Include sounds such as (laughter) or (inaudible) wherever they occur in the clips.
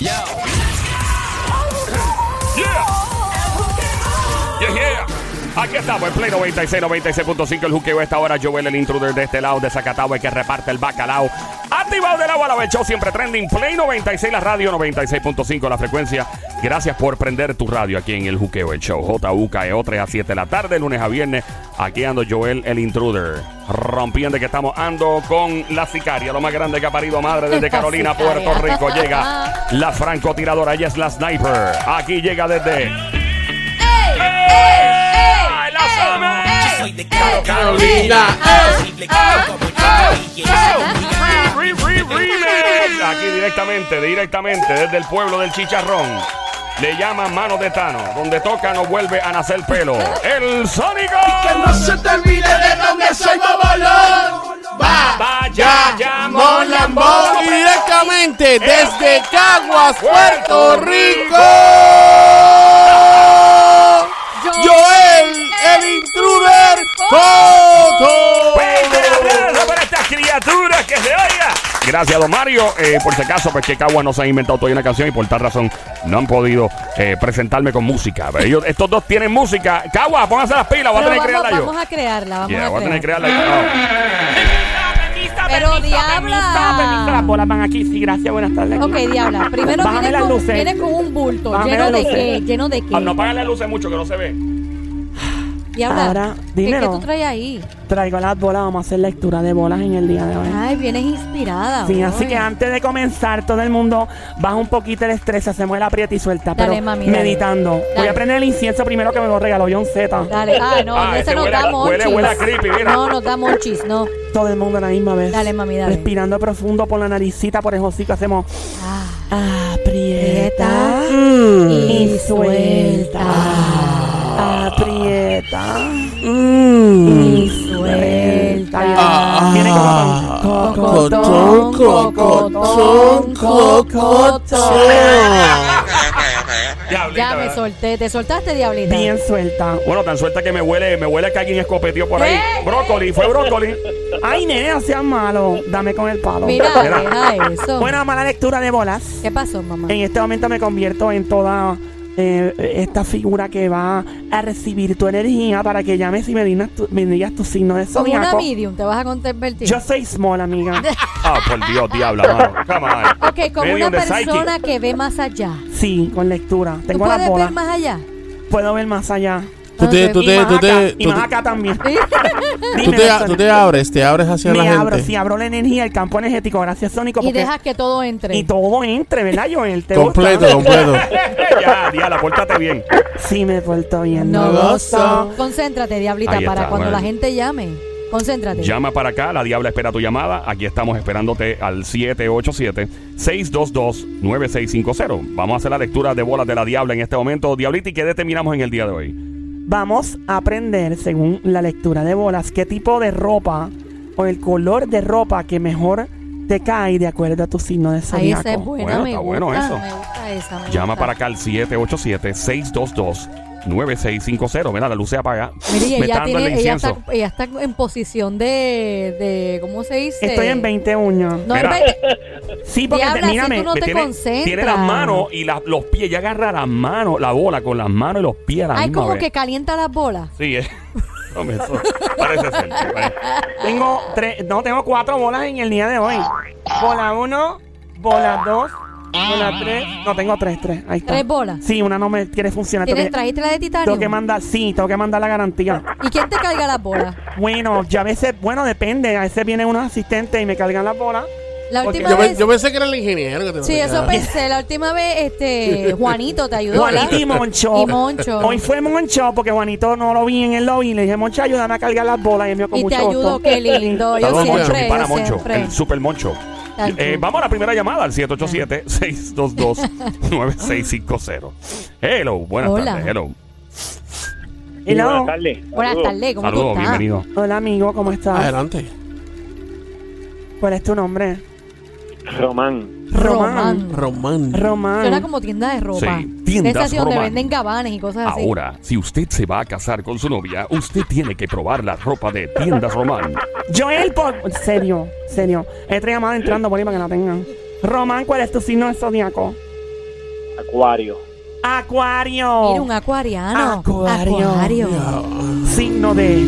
Yeah. Aquí estamos en Play 96, 96.5 el juqueo. Esta hora Joel, el intruder de este lado de Zacatau, el que reparte el bacalao. Activado del agua, la el show siempre trending. Play 96, la radio 96.5 la frecuencia. Gracias por prender tu radio aquí en el juqueo, el show. JUKEO 3 a 7 de la tarde, lunes a viernes. Aquí ando Joel, el intruder. Rompiendo que estamos ando con la sicaria, lo más grande que ha parido madre desde (laughs) Carolina, Sicaria. Puerto Rico. Llega la francotiradora, ella es la sniper. Aquí llega desde. ¡Ay, Soy de Carolina. Que re- remix. Aquí directamente, directamente desde el pueblo del Chicharrón. Le llaman mano de Tano. Donde toca no vuelve a nacer pelo. ¡El Sónico! No se te olvide de dónde soy Bobolón. Va, Vaya, ya, Mon Lambón. Directamente desde Caguas, Puerto Rico. Joel, el intruder, Coto. Aplauso para esta criatura que se oiga. Gracias, don Mario. Eh, por si acaso, pues que Cagua no se ha inventado todavía una canción y por tal razón no han podido eh, presentarme con música. Ellos, estos dos tienen música. Cagua, pónganse las pilas, voy a Pero tener que vamos, crearla yo. vamos a crearla, vamos Yeah, a voy a tener que crearla. crearla. Pero diabla. Las bolas van aquí, sí, gracias, buenas tardes. Ok, diabla. Primero las con, luces. vienes con un bulto. Bájame ¿Lleno de qué? ¿Lleno de qué? Ah, no apagan las luces mucho que no se ve. Diabla. Ahora, ¿qué, ¿Qué tú traes ahí? Traigo las bolas, vamos a hacer lectura de bolas en el día de hoy. Ay, vienes inspirada. Sí, así que antes de comenzar, todo el mundo baja un poquito el estrés, hacemos el aprieta y suelta, Dale, pero mami, dale. meditando. Voy a prender el incienso primero que me lo regaló John Z. Dale. Ah, no, Ah, ese ese nos huele da huele- monchis. huele a creepy, mira. No, nos da monchis, no. Todo el mundo a la misma vez. Dale, mami, dale. Respirando profundo por la naricita, por el hocico, hacemos Ah, aprieta Aprieta y y suelta. Aprieta y y suelta. Viene Ah. Cocotón, cocotón, cocotón. Diablita, Ya me ¿verdad? solté. ¿Te soltaste, diablita? bien suelta. Bueno, tan suelta que me huele, me huele que alguien escopeteó por ahí. Brócoli, fue brócoli. Ay, nene, seas malo. Dame con el palo. Mira, eso. Bueno, mala lectura de bolas. ¿Qué pasó, mamá? En este momento me convierto en toda eh, esta figura que va a recibir tu energía para que llames y me digas tu, me digas tu signo de Como una medium, te vas a convertir. Yo soy small, amiga. (laughs) Ah, por Dios, diabla, mano. Come on. Ok, como Medium una de psychic. persona que ve más allá. Sí, con lectura. ¿Tú Tengo las puedes bolas. ver más allá? Puedo ver más allá. Tú te, tú Y te, más tú acá, te, y tú más te, acá también. (laughs) tú te, tú te abres, te abres hacia Me la gente. abro, sí, abro la energía, el campo energético, gracias Sónico. Y porque- dejas que todo entre. y todo entre, ¿verdad, Joel? ¿Te Completo, gusta? completo. (laughs) ya, diabla, pórtate bien. Sí, me porto bien. No No gozo. Concéntrate, diablita, Ahí para está, cuando bueno. la gente llame. Concéntrate. Llama para acá, la Diabla espera tu llamada. Aquí estamos esperándote al 787-622-9650. Vamos a hacer la lectura de bolas de la Diabla en este momento. Diablita, ¿y qué determinamos en el día de hoy? Vamos a aprender, según la lectura de bolas, qué tipo de ropa o el color de ropa que mejor te cae de acuerdo a tu signo de Ahí zodiaco. esa es buena, Bueno, me está gusta. bueno eso. Me gusta esa. me Llama gusta. para acá al 9650. Mira, la luz se apaga. Mire, Me está ella, dando el ella, está, ella está en posición de, de ¿cómo se dice? Estoy en 20 uños. No, Mira. ve- Sí, porque Diabla, te- si mírame, tú no te tiene, concentras. tiene las manos y las- los pies. Ella agarra las manos, la bola con las manos y los pies a la ay, misma como vez. que calienta las bolas. Sí, eh. (laughs) No, me- eso parece ser. Tengo tres, no, tengo cuatro bolas en el día de hoy. Bola 1, bola 2, Ah. No, tengo tres, tres. Ahí está. ¿Tres bolas? Sí, una no me quiere funcionar. Tengo ¿Tienes, que- ¿Trajiste la de titanio? Tengo que mandar, sí, tengo que mandar la garantía. ¿Y quién te carga las bolas? Bueno, ya a veces, bueno, depende. A veces vienen unos asistentes y me cargan las bolas. La última Yo, vez... yo pensé que era el ingeniero que te Sí, eso pensé. La última vez, este, (laughs) Juanito te ayudó. Juanito y Moncho. Hoy fue Moncho, porque Juanito no lo vi en el lobby. Le dije, Moncho, ayúdame a cargar las bolas. Y él me dio con Y te mucho ayudó, qué lindo. Yo Saludos Moncho, siempre, mi pana yo Moncho, el super Moncho. Eh, vamos a la primera llamada al 787-622-9650. Hello, buenas Hola. tardes. Hello. Hello. Buenas tardes. Buenas Saludos. tardes, ¿cómo Saludos, estás? bienvenido. Hola, amigo, ¿cómo estás? Adelante. ¿Cuál es tu nombre? Román. Román. Román. Román. Suena como tienda de ropa. Sí, tiendas Esa así donde Román. venden gabanes y cosas así. Ahora, si usted se va a casar con su novia, usted tiene que probar la ropa de Tiendas Román. Joel, por... Serio, serio. Hay otra llamada entrando por ahí para que la tengan. Román, ¿cuál es tu signo de zodiaco? Acuario. Acuario. Mira, un acuariano. Acuario. Acuario. Signo de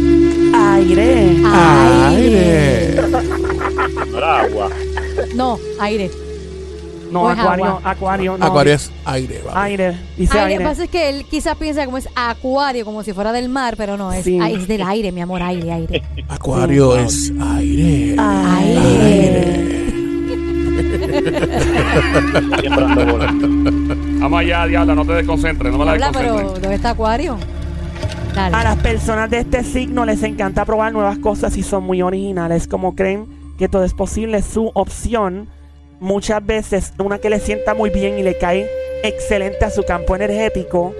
aire. Aire. No era agua. No, aire. No, O es acuario, agua. acuario. No. Acuario es aire, va. Aire. Dice Aire, aire. pasa es que él quizás piensa como es acuario, como si fuera del mar, pero no, es, Sí. ah, es del aire, mi amor, aire, aire. Acuario es aire. Aire. Siempre ando volando. Vamos allá, diabla, no te desconcentres, no me la Habla, pero desconcentres. ¿dónde está acuario? Dale. A las personas de este signo les encanta probar nuevas cosas y son muy originales. Como creen que todo es posible, su opción, muchas veces una que le sienta muy bien y le cae excelente a su campo energético,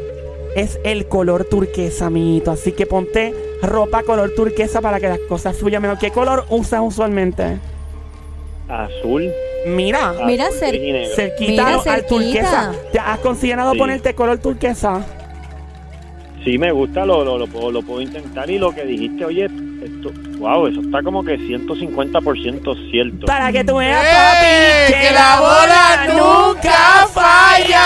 es el color turquesa, amiguito. Así que ponte ropa color turquesa para que las cosas fluyan mejor. ¿Qué color usas usualmente? Azul. Mira, Mira, cer- cerquita al turquesa. ¿Te has considerado Sí. ponerte color turquesa? Sí, me gusta, lo, lo, lo, puedo, lo puedo intentar. Y lo que dijiste, oye, esto, wow, eso está como que 150% cierto. Para que tú veas, ¡Eh! papi, ¡Que la bola nunca falla!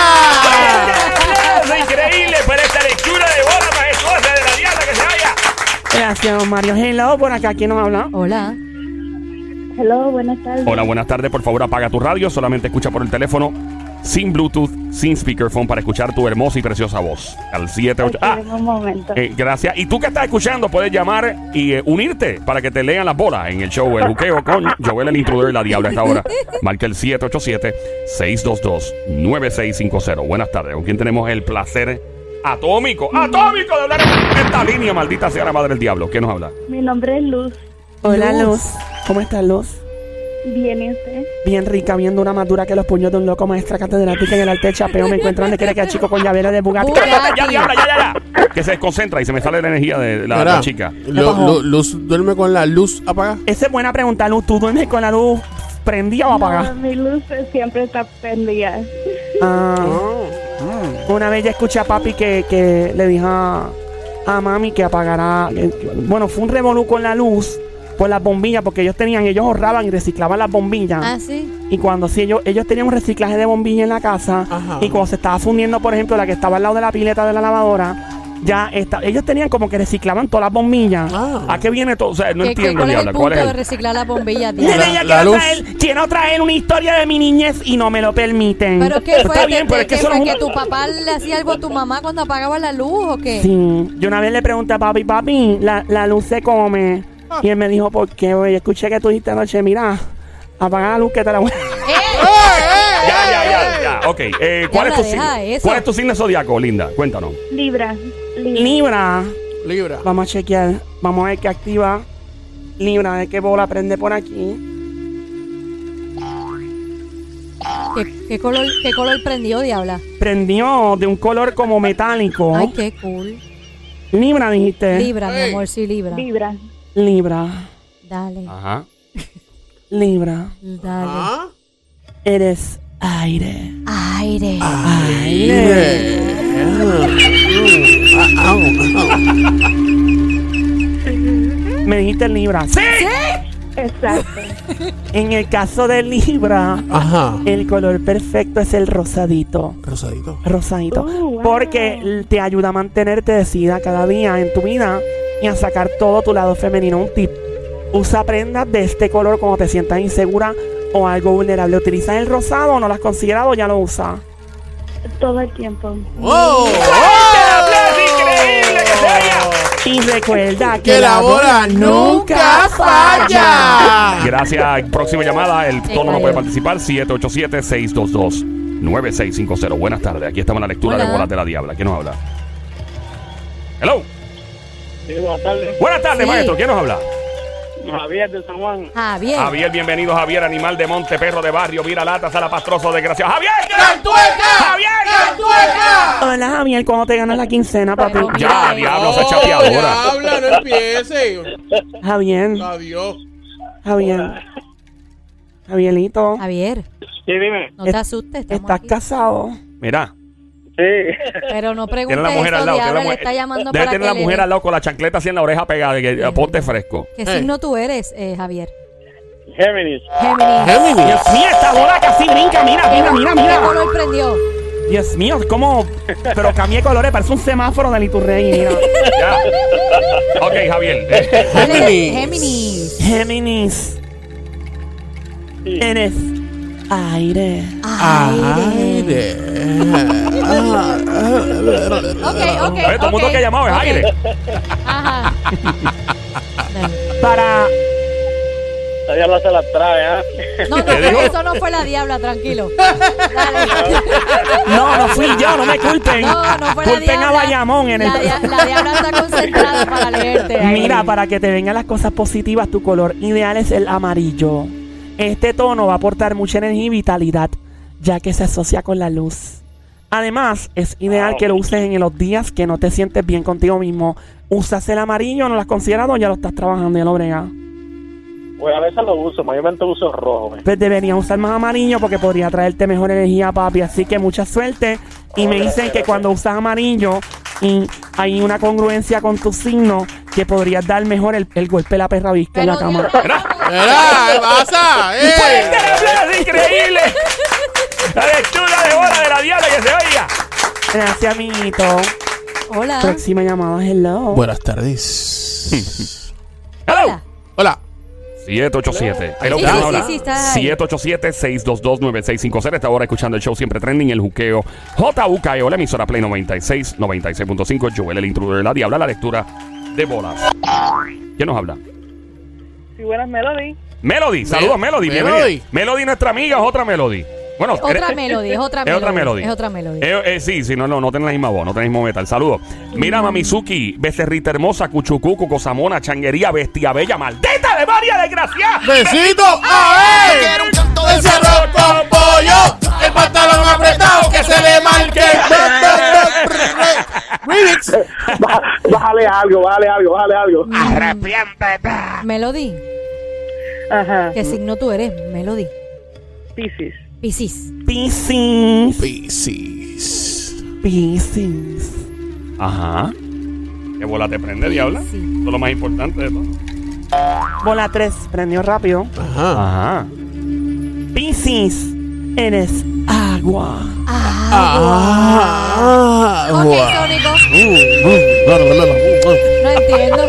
Es increíble, pero esta lectura de bola majestuosa de la diabla que se vaya. Gracias, Mario. Hello, por acá, ¿quién nos habla? Hola. Hello, buenas tardes. Hola, buenas tardes. Por favor, apaga tu radio. Solamente escucha por el teléfono, sin Bluetooth, sin speakerphone, para escuchar tu hermosa y preciosa voz. Al 78. Ah, un momento. eh, gracias. Y tú que estás escuchando, puedes llamar y eh, unirte para que te lean las bolas en el show El Buqueo con Joel el Intruder y la Diabla a esta hora. Marca el 787-622-9650. Buenas tardes. ¿Con quién tenemos el placer atómico? ¡Atómico! De hablar en esta línea, maldita sea la madre del diablo. ¿Quién nos habla? Mi nombre es Luz. Hola, Luz. Luz. ¿Cómo estás, Luz? Bien, ¿y usted? Bien rica, viendo una madura que los puños de un loco maestra catedrática en el arte de chapeo. Me encuentro donde quiere que el chico con llavero de Bugatti. Bugatti. Ya, diabla, ya, ya, ya. Que se desconcentra y se me sale la energía de la, chica. Luz duerme con la luz apagada. Esa es buena pregunta, Luz. ¿Tú duermes con la luz prendida o apagada? No, mi luz siempre está prendida. Ah, una vez ya escuché a papi que, que le dijo a, a mami que apagara. que- que- bueno, fue un revolú con la luz por las bombillas, porque ellos tenían, ellos ahorraban y reciclaban las bombillas. Ah, sí. Y cuando sí, ellos, ellos tenían un reciclaje de bombillas en la casa. Ajá. Y cuando se estaba fundiendo, por ejemplo, la que estaba al lado de la pileta de la lavadora, ya está, ellos tenían como que reciclaban todas las bombillas. Ah. ¿A qué viene todo? O sea, no ¿Qué- qué- entiendo, ¿Cuál es diabla. punto ¿Cuál es de el- reciclar las bombillas, La- la quiero, luz. traer, quiero traer una historia de mi niñez y no me lo permiten. ¿Pero qué fue? Está ¿Que, bien, pero es que eso fue que tu papá le hacía algo a tu mamá cuando apagaba la luz o qué? Sí, yo una vez le pregunté a papi, papi, la, la luz se come. Y él me dijo, ¿por qué? Oye, escuché que tú dijiste anoche, mira, apaga la luz que te la voy a... (laughs) ¡Eh! (laughs) Ya, ya, ya, ya. Ok. Eh, ¿cuál, es tu deja signo? ¿Cuál es tu signo zodiaco, linda? Cuéntanos. Libra. Libra. Libra. Libra. Vamos a chequear. Vamos a ver qué activa. Libra, a ver qué bola prende por aquí. ¿Qué, qué color, ¿Qué color prendió, diabla? Prendió de un color como metálico. Ay, qué cool. Libra, dijiste. Libra, mi amor, sí, Libra. Libra. Libra. Dale, Ajá. Libra. dale. Ah. Eres aire. Aire. Aire. Me dijiste Libra. ¡Sí! Exacto. (laughs) En el caso de Libra, Ajá. el color perfecto es el rosadito. Rosadito. Rosadito. Oh, wow. Porque te ayuda a mantenerte decida cada día en tu vida y a sacar todo tu lado femenino. Un tip. Usa prendas de este color cuando te sientas insegura o algo vulnerable. ¿Utilizas el rosado o no lo has considerado o ya lo usas? Todo el tiempo. ¡Oh! increíble que se vaya! Y recuerda que, Que la bola nunca falla. Gracias. Próxima llamada. El tono no puede participar. 787-622-9650. Buenas tardes. Aquí estamos en la lectura Hola. de bolas de la diabla. ¿Quién nos habla? Hello. Sí, buenas tardes. Buenas tardes, Sí. maestro. ¿Quién nos habla? Javier de San Juan. Javier. Javier, bienvenido, Javier, animal de monte, perro de barrio, vira latas a la pastroso, desgraciado. ¡Javier! ¡Cantueca! ¡Javier! Hola Javier, ¿cómo te ganas la quincena, papi? Pero Ya, diablo, No, chapeadora. Habla, no empiece. Javier, Adiós. Javier. Javierito, Javier, Sí, dime. no te asustes, estamos ¿estás aquí. casado? Mira, Sí. Pero no (laughs) tiene preguntes la mujer eso, al lado. tiene diabla, la le mujer- está llamando debe para tener que la le mujer dé- al lado con la chancleta así en la oreja pegada. Que, eh, ponte fresco. ¿Qué Eh. signo tú eres, eh, Javier? Géminis. Géminis. Géminis. Dios mío, esta bola casi brinca, mira, mira, mira, ¿Qué mira. color prendió? Dios mío, ¿cómo? Pero cambié colores, parece un semáforo de Liturrey. mira. (laughs) Ya. Ok, Javier. Eh, Géminis. Géminis. Géminis. Sí. Eres aire. Aire. Ok, ok. Oye, todo el mundo que ha llamado es ok. aire. Ajá. Para. La diabla se la trae, ¿ah? No, no, ¿Qué dijo? eso no fue la diabla, tranquilo. Dale. No, no fui yo, no me culpen. No, no fue la Culpen a. Bayamón en el. La, dia- la diabla está concentrada para leerte. ahí. Mira, para que te vengan las cosas positivas, tu color ideal es el amarillo. Este tono va a aportar mucha energía y vitalidad, ya que se asocia con la luz. Además, es ideal que lo uses en los días que no te sientes bien contigo mismo. ¿Usas el amarillo? ¿No lo has considerado? Ya lo estás trabajando, ya lo bregas. Pues a veces lo uso, mayormente uso rojo. ¿eh? Pues deberías usar más amarillo porque podría traerte mejor energía, papi. Así que mucha suerte. Y me dicen que cuando usas amarillo y hay una congruencia con tu signo, que podrías dar mejor el, el golpe de la perra visca en la cama. Mira, ¿qué pasa? (laughs) ¡Eh! ¡Fuerte el increíble! La lectura de bola de la diabla que se oiga. Gracias, amiguito. Hola. Próxima llamada, hello. Buenas tardes. (laughs) Hello. Hola. Hola. 787. Hello, Sí, ¿quién sí, habla? sí, sí, está ahí. 787-622-9650. Esta hora escuchando el show siempre trending, el juqueo. JUKEO, la emisora Play 96, 96.5. Joel, el intruder de la diabla, la lectura de bolas. ¿Quién nos habla? Sí, buenas Melody. Melody, saludos Melody. Melody. Melody, nuestra amiga, es otra Melody. Bueno, Otra eres- melody, es otra Es melody. otra melody. Es otra melody. Eh, eh, sí, sí, no, no, no tienen la misma voz, no tienen el mismo metal. Saludos. Mira, Mamizuki, Becerrita Hermosa, Cuchucucu, Cosamona, Changuería, Bestia Bella, maldita de María desgraciada. ¡Besito! ¡A ver! ¡Ese arroz con pollo! ¡El pantalón apretado que se le marque! (laughs) ¡Remix! Bájale algo, bájale algo, bájale algo. Melody. Ajá. ¿Qué signo tú eres? Melody. Piscis. Piscis. Piscis. Piscis. Piscis. Ajá. ¿Qué bola te prende, diabla? Sí. Eso es lo más importante de todo. Bola 3, prendió rápido. Ajá. Ajá. Piscis. Eres agua. Ah. Ok, guau. Sónico. Uh, No entiendo.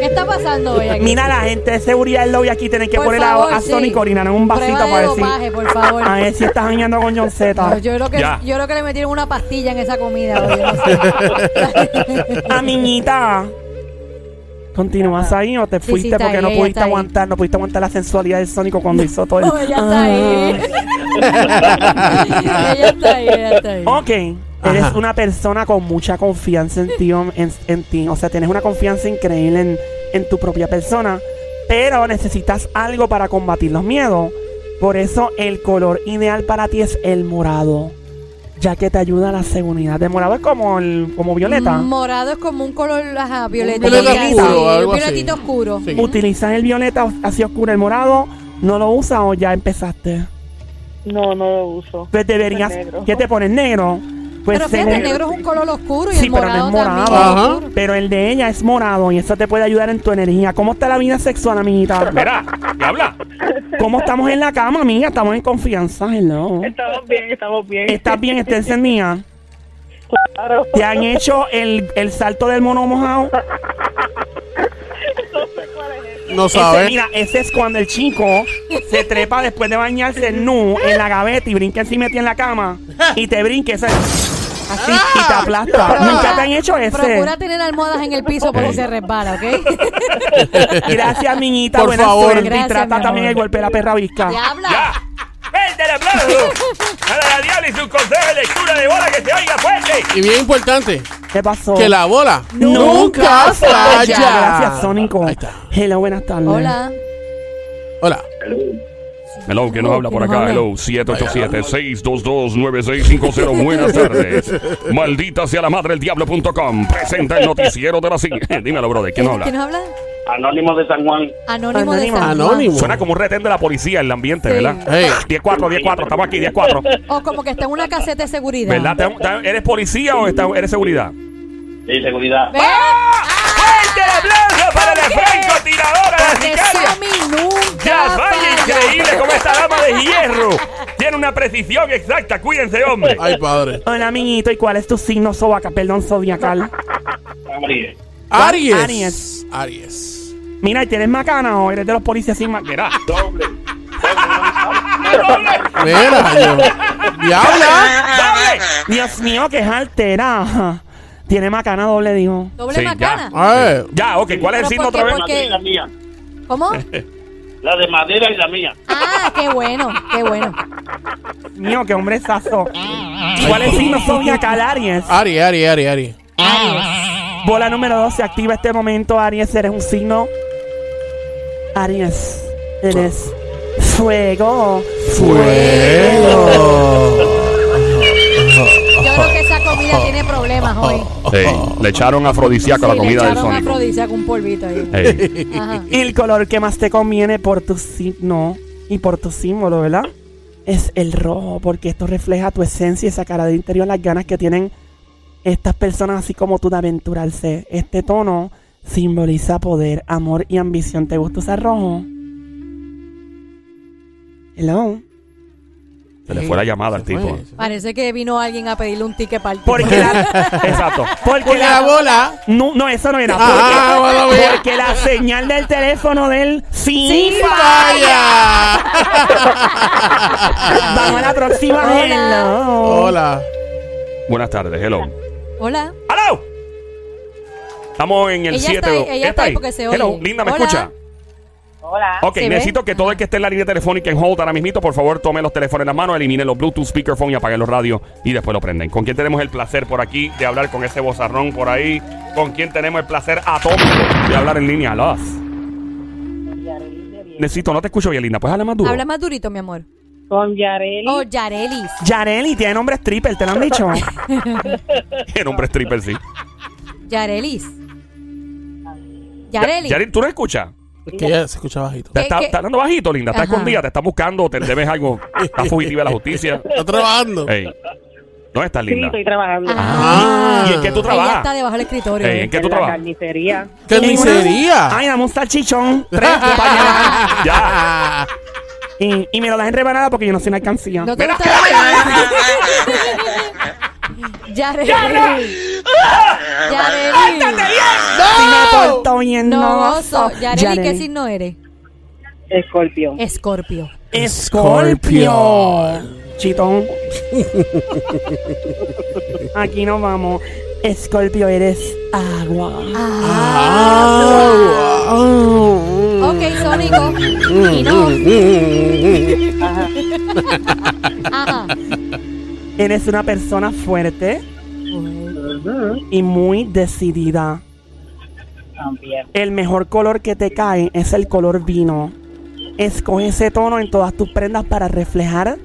¿Qué está pasando hoy aquí? Mira, la gente de seguridad del lobby aquí tienen que Por poner favor, a, a sí. Sonic orinar en un vasito Prueba de para decir. dopaje, por favor. A ver si estás bañando con John Z. No, yo, creo que, Ya. yo creo que le metieron una pastilla en esa comida. oye, no sé. (laughs) Amiguita. ¿Continúas ahí o te Sí, sí, fuiste está porque ahí, no ella pudiste está ahí. aguantar, no pudiste aguantar la sensualidad del Sónico cuando hizo todo el... No, ella está ahí. Ella está ahí, ella está ahí. Ok, eres Ajá. una persona con mucha confianza en ti, en, en ti. O sea, tienes una confianza increíble en, en tu propia persona, pero necesitas algo para combatir los miedos. Por eso el color ideal para ti es el morado, ya que te ayuda a la seguridad. El morado es como el como violeta. Morado es como un color ajá, violeta. violeta sí, oscuro, sí, algo un así. violetito oscuro. Sí. ¿Utilizas el violeta así oscuro, el morado? ¿No lo usas o ya empezaste? No, no lo uso. Pues deberías... ¿Qué te pones negro? Pues pero fíjate, el negro es un color oscuro y Sí, el pero no morado es morado. también Ajá. Pero el de ella es morado y eso te puede ayudar en tu energía. ¿Cómo está la vida sexual, amiguita? Mira, diabla. ¿Cómo estamos en la cama, amiga? Estamos en confianza, hello. Estamos bien, estamos bien. ¿Estás bien? ¿Estás encendida? Claro. ¿Te han hecho el, el salto del mono mojado? No Ese, sabe. mira, ese es cuando el chico se trepa después de bañarse nu en la gaveta y brinca encima de ti en la cama y te brinca ese, así y te aplasta. Procura- ¿Nunca te han hecho ese? Procura tener almohadas en el piso por si se resbala, ¿ok? (laughs) Gracias, niñita. Por Buena favor. suerte. y Gracias, trata mi también el golpe de la perra visca. ¡Ya! ¡Vente el aplauso! A la diabla y su consejo de lectura de bola que se oiga fuerte. Y bien importante, ¿Qué pasó? que la bola Nunca falla. Gracias, Sónico. Ahí está. Hello, buenas tardes. Hola. Hola. Hello, ¿quién nos habla por ¿Quién nos acá? Hello, 787-622-9650. Buenas tardes. Maldita sea la madre del diablo.com. Presenta el noticiero de la C. (laughs) Dímelo, brother, ¿quién nos habla? ¿Quién nos habla? Anónimo de San Juan. Anónimo de Anónimo. San Juan. Anónimo. Suena como un retén de la policía en el ambiente, Sí. ¿verdad? Hey. 10-4, 10-4, estamos aquí, 10-4. O como que está en una caseta de seguridad. ¿Verdad? ¿Te- te- ¿Eres policía o está- eres seguridad? Sí, seguridad. ¿Ves? ¡Fuerte el aplauso para la francotiradora, la Porque sicaria! Nunca Ya vaya falla. increíble como esta dama de hierro. Tiene una precisión exacta. Cuídense, hombre. Ay, padre. Hola, amiguito. ¿Y cuál es tu signo sobaca? Perdón, zodiacal. Aries. Aries. Aries. Mira, ¿y tienes macana o eres de los policías sin macana? (laughs) Mira, yo. Diabla. (laughs) Dios mío, que es altera. Tiene macana doble, dijo. Doble Sí, macana. Ay. Ya, ok. ¿Cuál es el Pero signo otra vez? Porque- La mía. ¿Cómo? (laughs) La de madera y la mía. Ah, qué bueno, qué bueno. Mío, qué hombre sazo. ¿Cuál es el signo zodiacal, Aries? Aries, Aries, Aries, Aries. Bola número 2 se activa este momento, Aries. Eres un signo. Aries. Eres fuego. Yo creo que esa comida tiene problemas hoy. Sí, le echaron afrodisíaco a la Sí, comida le del echaron Sónico. afrodisíaco, un polvito ahí. Ey. Ajá. El color que más te conviene por tu signo y por tu símbolo, ¿verdad? Es el rojo, porque esto refleja tu esencia y sacará de interior las ganas que tienen estas personas, así como tú, de aventurarse. Este tono simboliza poder, amor y ambición. ¿Te gusta usar rojo? Hello. Se le fue la llamada al tipo. Parece que vino alguien a pedirle un ticket para el Porque la, (laughs) Exacto. porque Porque la la, bola. no, no, eso no era. Ah, Porque, bueno, bien. porque la señal del teléfono del sí, Sí, ¡Vaya! Vamos a la próxima. Hola. Hello. Hola. Buenas tardes, hello. Hola. ¡Hello! Estamos en el Ella 7. está ahí, ella está ahí porque se Hello, oye. Linda, ¿me Hola. escucha? Hola. Ok, necesito que todo el que esté en la línea telefónica en hold ahora mismito, por favor, tome los teléfonos en las manos, eliminen los Bluetooth, speakerphone y apaguen los radios y después lo prenden. ¿Con quién tenemos el placer por aquí de hablar con ese bozarrón por ahí? ¿Con quién tenemos el placer atómico de hablar en línea? Los. Necesito, no te escucho bien, Linda. ¿Puedes hablar más duro? Habla más durito, mi amor. Con Yareli. Oh, Yarelis. Yareli tiene nombre stripper, ¿te lo han dicho? (laughs) Qué nombre stripper, sí. Yarelis. Ya- Yareli. Yareli, ¿tú no escuchas? Es que ella se escucha bajito. ¿Te ¿Qué- está, qué? está hablando bajito, Linda? ¿Está Ajá. escondida? ¿Te está buscando? ¿Te debes algo? ¿Está (laughs) fugitiva de la justicia? Está trabajando. Ey. ¿Dónde estás, Sí, Linda? estoy trabajando. Ah. ¿Y en qué tú Ella trabajas? está debajo del escritorio. Ey, ¿En qué tú en la trabajas? carnicería. ¡Carnicería! Ay, dame un salchichón. Tres (laughs) compañeras. Ya. Y, y me lo das en rebanada porque yo no soy una alcancía. ¿No te gusta la Yareli. Yareli. Si me porto bien, No, no. gozo. Yareli, ¿qué signo eres? Escorpión. Escorpio. Escorpio. Chitón. (laughs) Aquí nos vamos. Escorpio, eres agua. Ah. Ok, Sónico. Y no. Ajá. Eres una persona fuerte y muy decidida. También. El mejor color que te cae es el color vino. Escoge ese tono en todas tus prendas para reflejar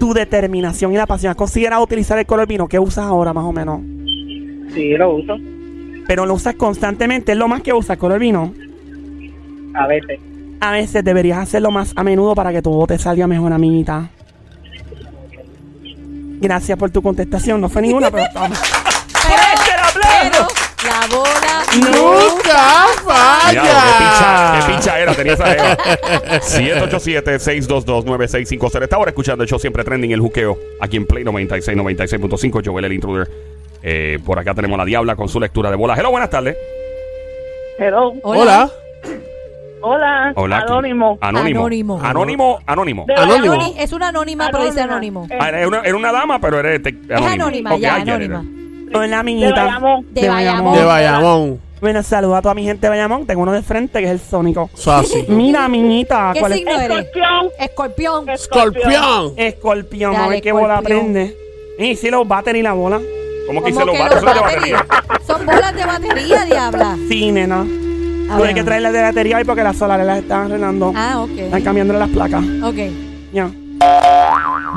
tu determinación y la pasión. ¿Has considerado utilizar el color vino? ¿Qué usas ahora más o menos? Sí, lo uso. Pero lo usas constantemente. ¿Es lo más que usas color vino? A veces. A veces deberías hacerlo más a menudo para que todo te salga mejor, amiguita. Gracias por tu contestación. No fue ninguna, pero estamos. ¡Fuerte el aplauso! Pero la bola ¡Nunca Diablo, qué falla! qué picha era, tenía esa jeva. 787-622-9650. Esta hora escuchando el show siempre trending, el juqueo, aquí en Play 96, 96.5, Joel el intruder. Eh, por acá tenemos a la Diabla con su lectura de bolas. Hello, buenas tardes. Hello. Hola. Hola. Hola. Anónimo. Anónimo. Anónimo. Anónimo. Anónimo. Anónimo. Bayamón. Es una anónima, pero dice anónimo. Eh, Ah, era, una, era una dama, pero eres te- Es anónima, Ok, ya, anónima. Hola, amiguita. De Bayamón. De Bayamón. Bueno, saluda a toda mi gente de Bayamón. Tengo uno de frente que es el Sónico. Eso así. Mira, amiguita. ¿Qué ¿cuál es? signo eres? Escorpión. Escorpión. Escorpión. Escorpión. A ver qué bola prende. Y si los batería y la bola. ¿Cómo que ¿Cómo hice los vatos? es de batería. Son bolas de batería, diabla. Sí, nena. A Tuve ver. que traerle de batería hoy porque las solares las están arreglando. Ah, Están ok. cambiándole las placas. Ok. Ya.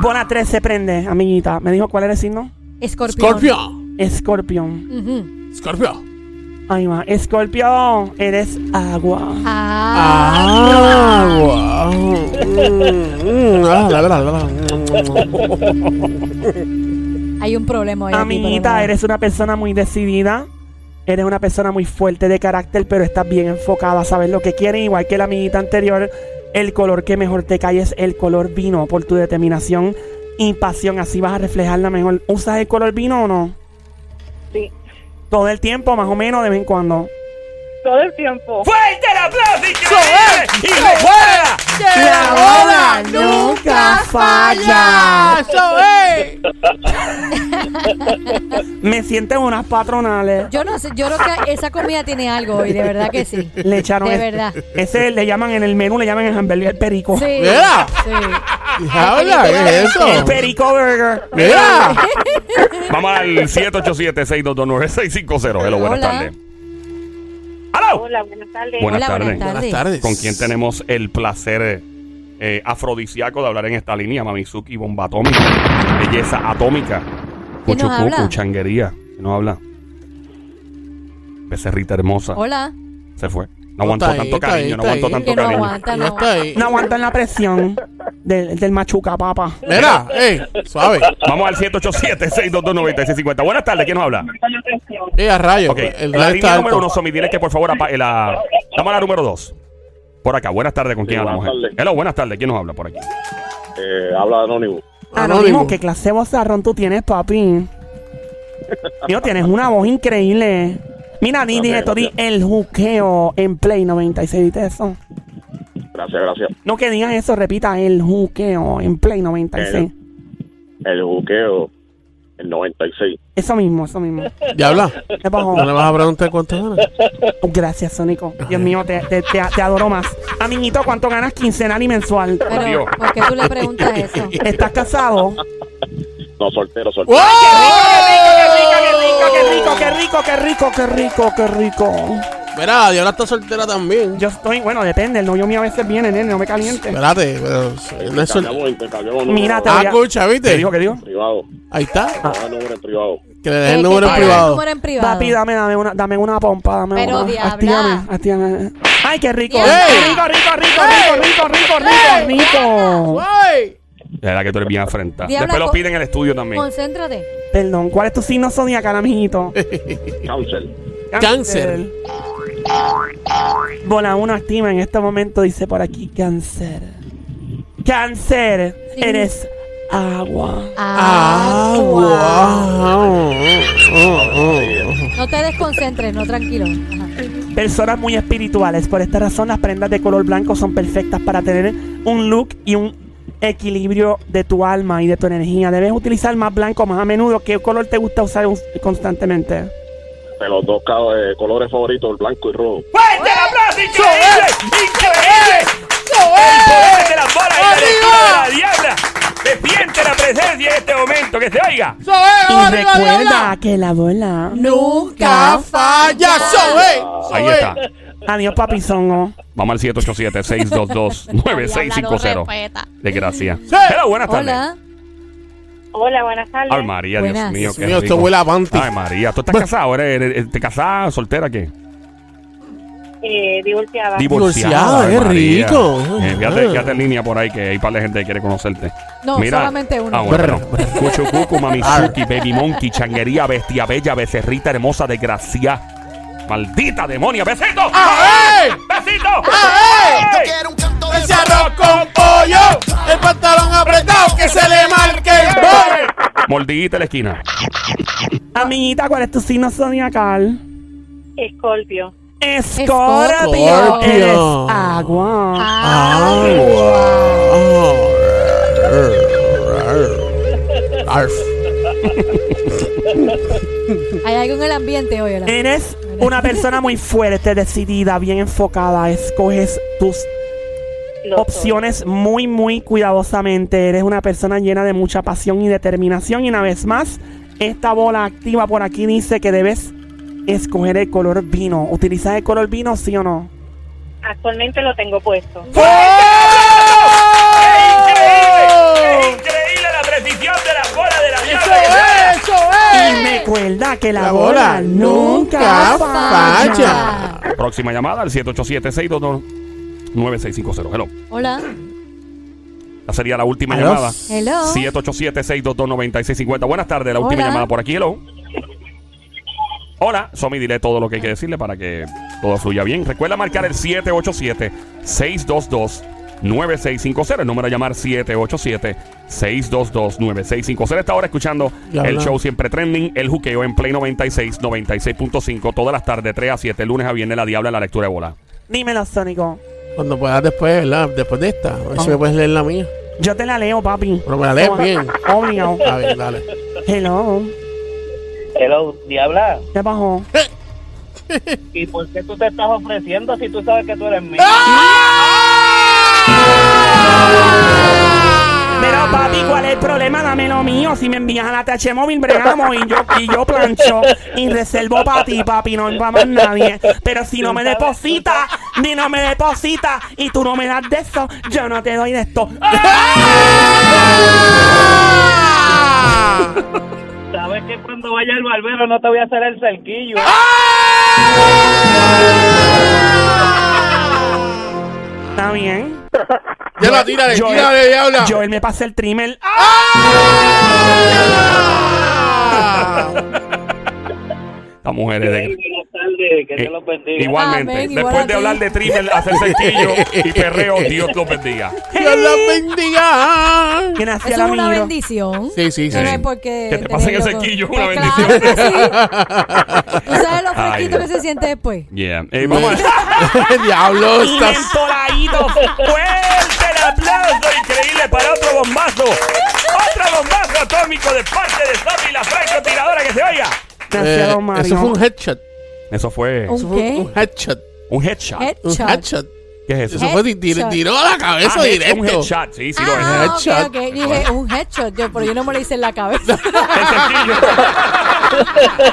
Bola 3 se prende, amiguita. ¿Me dijo cuál era el signo? Escorpión. Escorpión. Escorpión. Ujú. Escorpión. Ahí va. Escorpión, eres agua. Ah. Agua. Mm, ah, la, la, la, la. Hay un problema ahí. aquí, Amiguita, eres una persona muy decidida. Eres una persona muy fuerte de carácter, pero estás bien enfocada. Sabes lo que quieres, igual que la amiguita anterior. el color que mejor te cae es el color vino por tu determinación y pasión. Así vas a reflejarla mejor. ¿Usas el color vino o no? Sí, Todo el tiempo, más o menos, de vez en cuando. Todo el tiempo. ¡Fuerte el aplauso! ¡Y recuerda! La bola nunca falla. Es. Me sienten unas patronales. Yo no sé, yo creo que esa comida tiene algo hoy, de verdad que sí. Le echaron De ese- verdad. Ese le llaman en el menú, le llaman en hamburger el perico. Sí. Mira. sí. Diabla, ¿qué es El eso? perico burger. Mira. (laughs) Vamos al 787-622-9650. Hello, buenas tardes. Hola, buenas tardes. Buenas Hola, tardes. buenas tardes. ¿Con quién tenemos el placer eh, afrodisíaco de hablar en esta línea? Mamizuki, bomba atómica, belleza atómica, ¿Quién nos cuchucucu, habla? changuería. ¿Quién nos habla? Becerrita hermosa. Hola. Se fue. No aguantó ahí, tanto está cariño, ahí, no está aguantó ahí. tanto Que no cariño. aguanta, no. ahí. No aguantan la presión del, del machuca, papa. Mira, ey, suave. Vamos al 787-622-9650. Buenas tardes, ¿quién nos habla? Eh, a rayo. Ok, El la radio línea está número uno. Somi, dile que por favor apa- eh, la... Damos a la número dos. Por acá, buenas tardes, ¿con quién Sí, hablamos? buenas tardes. Hello, buenas tardes, ¿quién nos habla por aquí? Eh, habla Anónimo. Anónimo, Anónimo. ¿qué clase de vozarrón tú tienes, papi? Mío, tienes una voz increíble. Mira, Gracias, esto, di el juqueo en Play 96, ¿viste eso? Gracias, gracias. No que digas eso, repita, el juqueo en Play 96. El buqueo, el 96. Eso mismo, eso mismo. Diabla. ¿Qué pasó? ¿No le vas a preguntar cuánto ganas? Gracias, Sónico. Dios mío, te, te, te, te adoro más. Amiguito, ¿cuánto ganas quincenal y mensual? Pero, ¿por qué tú le preguntas eso? ¿Estás casado? No, soltero, soltero. ¡Qué rico, qué rico, qué rico, qué rico, qué rico! Mira, Diabla está soltera también. Yo estoy, bueno, depende, el novio mío a veces viene, nene, no me caliente. Espérate, pero no es sol- Intercambiamos, intercambiamos Mira, te Ah, escucha, ¿Qué ¿viste? dijo, qué dijo? privado. Ahí está. Vamos a dar número en privado. Que le deje el número en el privado. número en privado. Papi, dame, dame una, dame una pompa, dame Pero, una. Actívame, actívame. ¡Ay, qué rico! ¡Qué rico, rico, rico, rico, rico, rico, rico, rico! La verdad que tú eres bien afrenta. Diabla, Después lo co- piden en el estudio también. Concéntrate. Perdón, ¿cuál es tu signo zodiacal, amiguito? (laughs) Cáncer. Cáncer. Bola 1 activa en este momento, dice por aquí, cáncer. Cáncer, Sí. eres agua. Agua. No te desconcentres, no tranquilo. Ajá. Personas muy espirituales. Por esta razón, las prendas de color blanco son perfectas para tener un look y un equilibrio de tu alma y de tu energía. Debes utilizar más blanco más a menudo. ¿Qué color te gusta usar us- constantemente? De los dos eh, colores favoritos, el blanco y rojo. ¡Fuerte el aplauso! ¡Increíble! ¡Increíble! ¡El poder de las bolas y la lectura de la diabla! ¡Se siente la presencia en este momento! ¡Que se oiga! Y ¡Vamos arriba, recuerda que la bola. ¡Nunca falla! ¡Eso es! Ahí ¡Eso está. Adiós, papizongo. Vamos al 787-622-9650. (laughs) Desgracia. Sí. Hello, buenas tardes. Hola. Hola, buenas tardes. Ay, María, Dios Buenas. mío, Dios mío, esto rico. huele a panty. Ay, María, ¿tú estás casado? ¿Eres, eres- te casada, soltera, qué? Eh, divorciada. Divorciada, Ay, qué María. rico. Eh, fíjate, fíjate en línea por ahí que hay par de gente que quiere conocerte. No, solamente uno. Ah, bueno, perdón. Cuchucucu, Mamizuki, Baby Monkey, Changuería, Bestia Bella, Becerrita Hermosa, Desgracia. Maldita demonia, besito. ¡Ay! ¡Besito! ¡Ay! ¡Ay! Ese arroz con pollo, el pantalón apretado, que se le marque el bol. Mordiguita en la esquina. Amiguita, ¿cuál es tu signo zodiacal? Escorpio. Escorpio. Escorpio. Eres agua. Arf. (laughs) Hay algo en el ambiente hoy, ¿verdad? Eres (laughs) una persona muy fuerte, decidida, bien enfocada. Escoges tus Lo soy. opciones muy, muy cuidadosamente. Eres una persona llena de mucha pasión y determinación. Y una vez más, esta bola activa por aquí dice que debes escoger el color vino. ¿Utilizas el color vino, sí o no? Actualmente lo tengo puesto. ¡Es recuerda que la, La bola, bola nunca falla. falla. Próxima llamada al 787-622-9650. Hello. Hola. Esa sería la última Adiós. llamada. Hello. 787-622-9650. Buenas tardes, la última Hola. llamada por aquí. Hello. Hola, Somi, dile todo lo que hay que decirle para que todo fluya bien. Recuerda marcar el 9650. El número a llamar 787-622-9650. Esta hora escuchando Ya el show siempre trending, el juqueo en Play 96, 96.5, todas las tardes, 3 a 7, lunes a viernes, la diabla en la lectura de bola. Dímelo, Sónico. Cuando puedas después, ¿verdad? Después de esta. A ver si Ah. me puedes leer la mía. Yo te la leo, papi. Pero me la lees bien. (laughs) Obligado. A ver, dale. Hello. Hello, Diabla. ¿Qué bajó? (laughs) ¿Y por qué tú te estás ofreciendo si tú sabes que tú eres mío? Pero papi, ¿cuál es el problema? Dame lo mío. Si me envías a la TH móvil, bregamos y yo, y yo plancho y reservo para ti, papi, no para más nadie. Pero si no me depositas, ni no me depositas y tú no me das de eso, yo no te doy de esto. Sabes que cuando vaya al barbero no te voy a hacer el cerquillo. ¿Está bien? Ya la tírale, Joel- tírale, diabla. Joel me pasa el trimmer. Las mujeres de... Buenas tardes, que Eh, Dios los bendiga. Igualmente, Amén, igual después a de ti. hablar de trimmer, hacer sencillo y (laughs) perreo, Dios los bendiga. Dios la bendiga. ¿Quién hacía Eso la es una miro? bendición. Sí, sí, sí. No hay por qué Que te pasen el cerquillo, todo. una Pues bendición. Claro que sí. ¿Tú sabes lo fresquito que se siente después? Yeah. Eh, vamos a... (laughs) Diablo, estás. ¡Fuerte el aplauso increíble para otro bombazo! ¡Otro bombazo atómico de parte de Sammy, la francotiradora que se oiga! Eh, Mario. eso fue un headshot. Eso fue ¿Un Eso fue qué? un headshot. un headshot. Un Headshot. headshot. ¿Qué es eso? Eso fue Headshot. tiró a la cabeza Ah, head- directo. Un headshot, sí, sí lo es. Ah, ok, Headshot. ok. Dije un headshot, yo, pero yo no me lo hice en la cabeza. (laughs) El sencillo.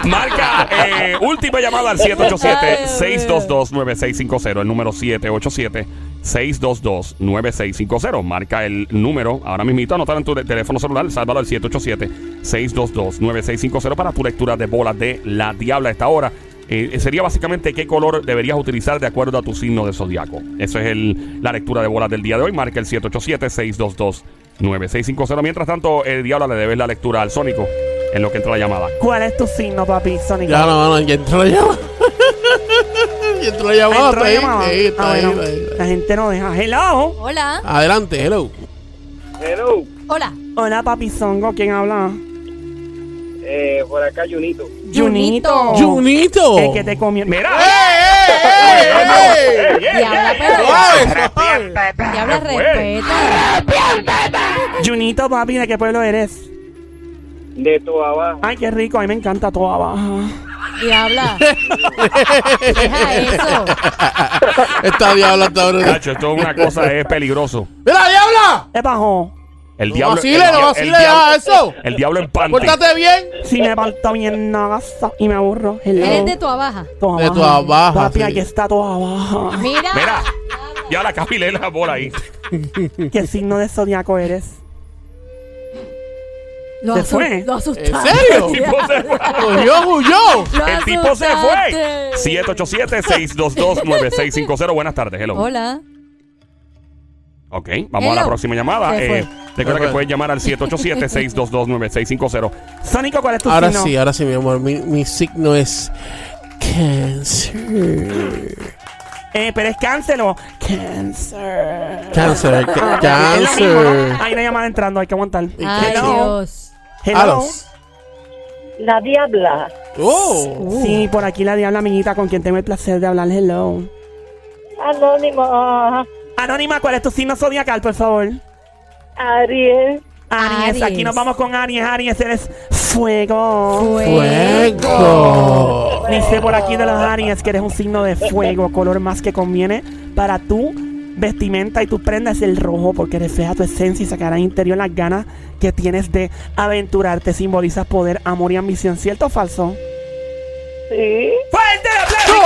(laughs) Marca eh, última llamada al 787-622-9650. El número 787-622-9650. Marca el número. Ahora mismo, anotar en tu teléfono celular. Sálvalo al 787-622-9650 para tu lectura de bolas de la diabla a esta hora. Eh, sería básicamente qué color deberías utilizar de acuerdo a tu signo de zodiaco. Eso es el, la lectura de bolas del día de hoy. Marca el 787-622-9650. Mientras tanto, el diablo le debes la lectura al Sónico en lo que entra la llamada. ¿Cuál es tu signo, papi? Sónico. Ya no, no, ya entró la llamada. (laughs) ya entró la llamada. Entró la ahí, llamada. sí, está Ah, ahí, bueno, está ahí, está La ahí. gente no deja. Hello. Hola. Adelante, hello. Hello, Hola. Hola, papi Songo. ¿Quién habla? Eh, por acá Junito. Junito. Junito. El que te comió. Mira. ¡Eh, eh, eh, eh! Diabla, pero. Diabla, respeta. Junito, papi, ¿de qué pueblo eres? De tu abajo. Ay, qué rico. A mí me encanta toda baja. Diabla. (laughs) Deja eso. Esta diabla está brutal. Esto es una cosa, es peligroso. ¡Mira, diabla! ¿Qué bajó? El No diablo. vacile, el no vacile, el deja diablo- eso. El diablo en panty. Pórtate bien. Si me falta bien nagaza y me aburro. Hello. Eres de tu abaja. Toda De baja. toda baja, Papi, sí. aquí está toda baja. Mira. Mira, ya la capilé la bola ahí. (laughs) ¿Qué signo de zodiaco eres? Lo, ¿Se fue? lo ¿En asustaste. serio? El tipo se fue. (laughs) Huyó, El tipo se fue. asustaste. 787-622-9650. Buenas tardes, hello. Hola. Ok, vamos a la próxima llamada. Eh, recuerda que puedes llamar al 787-622-9650. Sónico, ¿cuál es tu Ahora signo? sí, ahora sí, mi amor. Mi, mi signo es cáncer. Eh, pero es cáncer o cáncer. Cáncer, Ah, cáncer. Hay una llamada entrando, hay que aguantar. Ay, Hello. Dios. Hello. Alos. La diabla. Oh. Uh. Sí, por aquí la diabla amiguita con quien tengo el placer de hablar. Hello. Anónimo. Anónima, ¿cuál es tu signo zodiacal, por favor? Aries. Aries. Aries. Aquí nos vamos con Aries. Aries, eres fuego. Fuego. Dice por aquí de los Aries que eres un signo de fuego, color más que conviene para tu vestimenta y tu prenda es el rojo porque refleja tu esencia y sacará de interior las ganas que tienes de aventurarte. Simbolizas poder, amor y ambición. ¿Cierto o falso? Sí. ¡Fuerte! Porque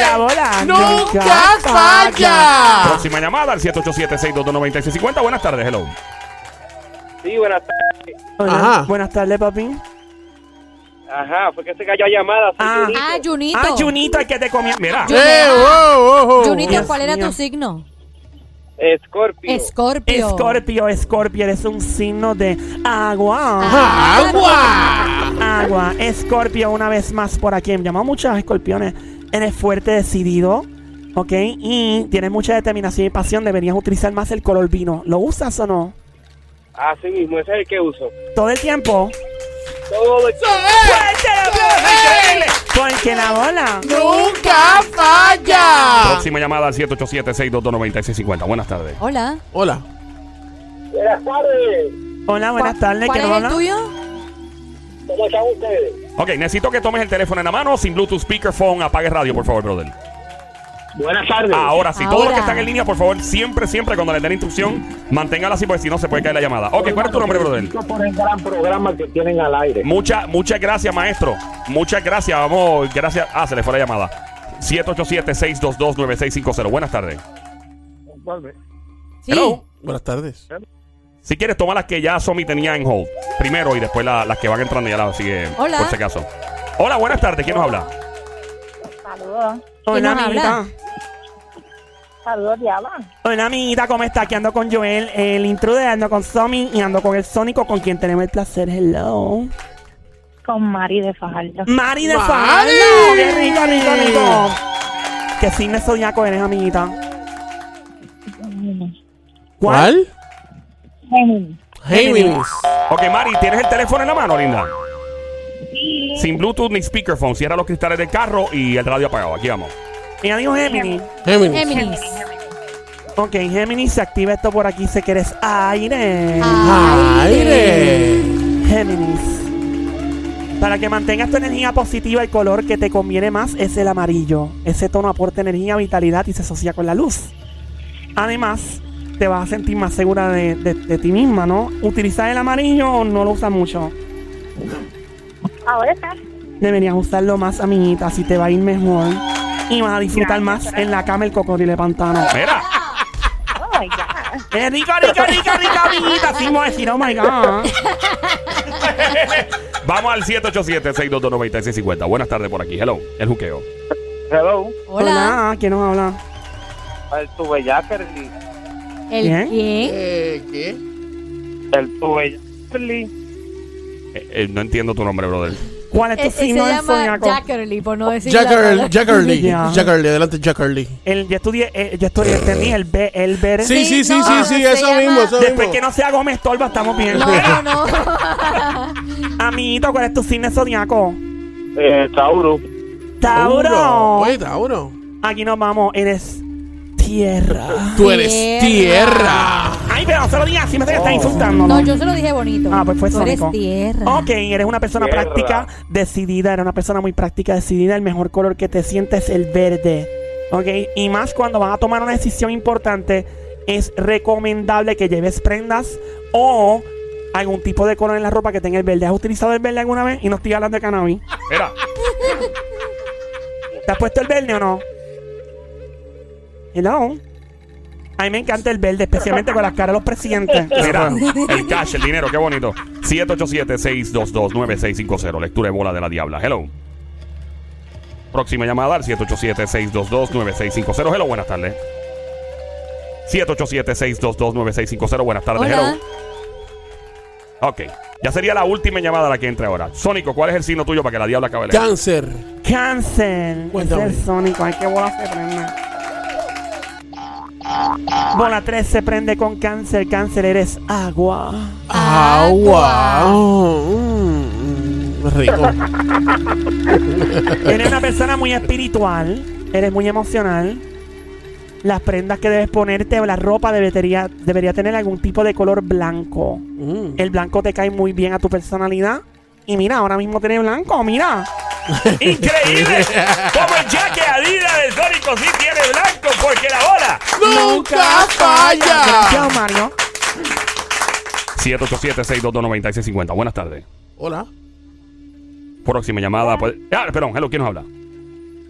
la bola ¡Nunca falla! Próxima llamada al 787-622-9650. Buenas tardes, hello. Sí, buenas tardes. Ajá. Buenas tardes, papi. Ajá, fue que se cayó llamada. soy Ah. Junito. Ah, Junito. Ah, Junito, el que te comió. Mira. Junito. ¡Eh, wow, wow! Junito, Dios ¿cuál era mío. tu signo? Scorpio. Escorpio. Escorpio, Escorpio, eres un signo de agua. ¡Agua! Agua, Escorpio, una vez más por aquí. Me llamó muchos escorpiones. Eres fuerte, decidido. Ok, y tienes mucha determinación y pasión, deberías utilizar más el color vino. ¿Lo usas o no? Así mismo, ese es el que uso. Todo el tiempo. Todo el ¡Increíble! Porque la bola. ¡Nunca falla! Próxima llamada al 787-622-9650. Buenas tardes. Hola. Hola. Buenas tardes. Hola, buenas tardes. ¿Cuál ¿Quién es nos el habla? tuyo? ¿Cómo están ustedes? Ok, necesito que tomes el teléfono en la mano, sin Bluetooth, speakerphone, apague radio, por favor, brother. Buenas tardes. Ahora sí, todos los que están en línea, por favor, siempre, siempre, cuando les den instrucción, manténgala así, porque si no se puede caer la llamada. Ok, ¿cuál es tu nombre, brother? por el gran programa que tienen al aire. Muchas, muchas gracias, maestro. Muchas gracias. Vamos, gracias. Ah, se le fue la llamada. 787-622-9650. Buenas tardes. Sí. Hello. Buenas tardes. Si quieres, toma las que ya Somi tenía en hold. Primero y después la- las que van entrando ya las sigue. Hola. Por si acaso. Hola, buenas tardes. ¿Quién nos habla? Saludos. Hola, ¿Quién nos amiguita. habla? Saludos, Diabla. Hola, amiguita, ¿cómo estás? Aquí ando con Joel, el intruder, ando con Somi y ando con el Sónico, con quien tenemos el placer. Hello. Con Mari de Fajardo. Mari de ¡Mari! Fajardo. ¡Qué rico, rico, rico! ¿Qué signo zodiaco eres, amiguita? ¿Cuál? Géminis. Géminis. Ok, Mari, ¿tienes el teléfono en la mano, linda? Sin Bluetooth ni speakerphone. Cierra los cristales del carro y el radio apagado. Aquí vamos. Ella dijo Géminis. Géminis. Géminis. Ok, Géminis, se activa esto por aquí. Se que eres aire. Aire. Géminis. Para que mantengas tu energía positiva, el color que te conviene más es el amarillo. Ese tono aporta energía, vitalidad y se asocia con la luz. Además, te vas a sentir más segura de, de- de ti misma, ¿no? ¿Utilizar el amarillo o no lo usas mucho? Ahora está. Deberías usarlo más, amiguita, así te va a ir mejor. Y vas a disfrutar más en la cama el cocodrilo de pantano. Mira. Oh my God. ¡Es rico, rico, rico, rico, amiguita! Así vamos a decir, oh my God. (laughs) Vamos al 787-622-9650. Buenas tardes por aquí. Hello. El juqueo. Hello. Hola. ¿quién nos habla? El tubeyakerly. ¿El. Eh, ¿Qué? El tubeyakerly. Eh, eh, no entiendo tu nombre, brother. ¿Cuál es tu Ese se signo llama zodiaco? Jackerly, por no decir la Jackerly. palabra. Jackerly. (laughs) Ya. Jackerly. Adelante, Jackerly. El, yo estudié, eh, yo estudié, entendí el B, el ver. Sí, sí, sí, no, sí, sí, se eso llama- mismo, eso Después mismo. que no sea Gómez Torba, estamos bien. No, no, no. (laughs) Amiguito, ¿cuál es tu signo zodiaco? Eh, Tauro. Tauro. Oye, Tauro. Aquí nos vamos, eres tierra. Tú eres Tierra. tierra. Ay, pero no se lo digas, así me está insultando, ¿no? No, yo se lo dije bonito. Ah, pues fue Tú eres Sónico. tierra. Ok, eres una persona Tierra. práctica, decidida, eres una persona muy práctica, decidida. El mejor color que te sientes es el verde. Ok, y más cuando vas a tomar una decisión importante, es recomendable que lleves prendas o algún tipo de color en la ropa que tenga el verde. ¿Has utilizado el verde alguna vez? Y no estoy hablando de cannabis. Mira. ¿Te has puesto el verde o no? Hello. A mí me encanta el verde, especialmente con las caras de los presidentes. (laughs) Mira, el cash, el dinero, qué bonito. 787-622-9650. Lectura de bola de la diabla. Hello. Próxima llamada al 787-622-9650. Hello, buenas tardes. 787-622-9650. Buenas tardes. Hola. Hello. Ok. Ya sería la última llamada la que entre ahora. Sónico, ¿cuál es el signo tuyo para que la diabla acabe? Cáncer. Cáncer. Cuéntame. Es el sónico. Ay, qué bola se prende. Bola 3 se prende con cáncer. Cáncer, eres agua. Agua. Mm, rico. Eres una persona muy espiritual. Eres muy emocional. Las prendas que debes ponerte o la ropa debería, debería tener algún tipo de color blanco. Mm. El blanco te cae muy bien a tu personalidad. Y mira, ahora mismo tiene blanco, mira. (laughs) Increíble. Como el jaque Adidas del Sónico sí tiene blanco porque la bola. ¡Nunca falla! Gracias, Mario. 787-622-9650. Buenas tardes. Hola. Próxima llamada. pues- Ah, perdón, hello, ¿quién nos habla?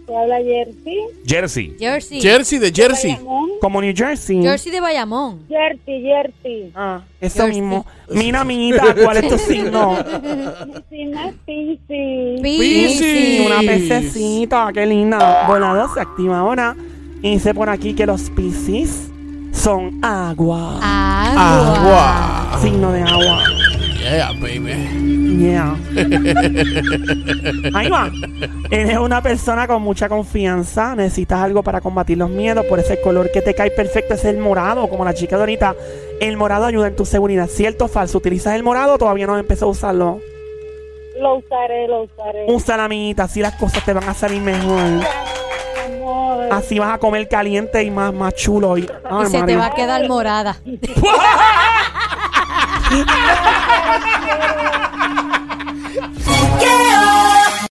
¿Te habla Jersey? Jersey. Jersey. Jersey de Jersey. Como New Jersey. Jersey de Bayamón. Jersey, Jersey. Ah, eso Jersey. mismo. Mira, amiguita, ¿cuál es tu (laughs) signo? Piscis. Sí, una pececita, qué linda. Volado se activa ahora. Y dice por aquí que los piscis son agua. Agua. Agua. Signo de agua. Yeah, baby. Yeah. (laughs) Ahí va. Eres una persona con mucha confianza. Necesitas algo para combatir los miedos. Por ese color que te cae perfecto es el morado. Como la chica de ahorita. El morado ayuda en tu seguridad. ¿Cierto o falso? ¿Utilizas el morado o todavía no empezó a usarlo? Lo usaré, lo usaré. Usa la amiguita. Así las cosas te van a salir mejor. Así vas a comer caliente y más, más chulo. Y, se te va a quedar morada. (laughs) (laughs) (laughs) Quiero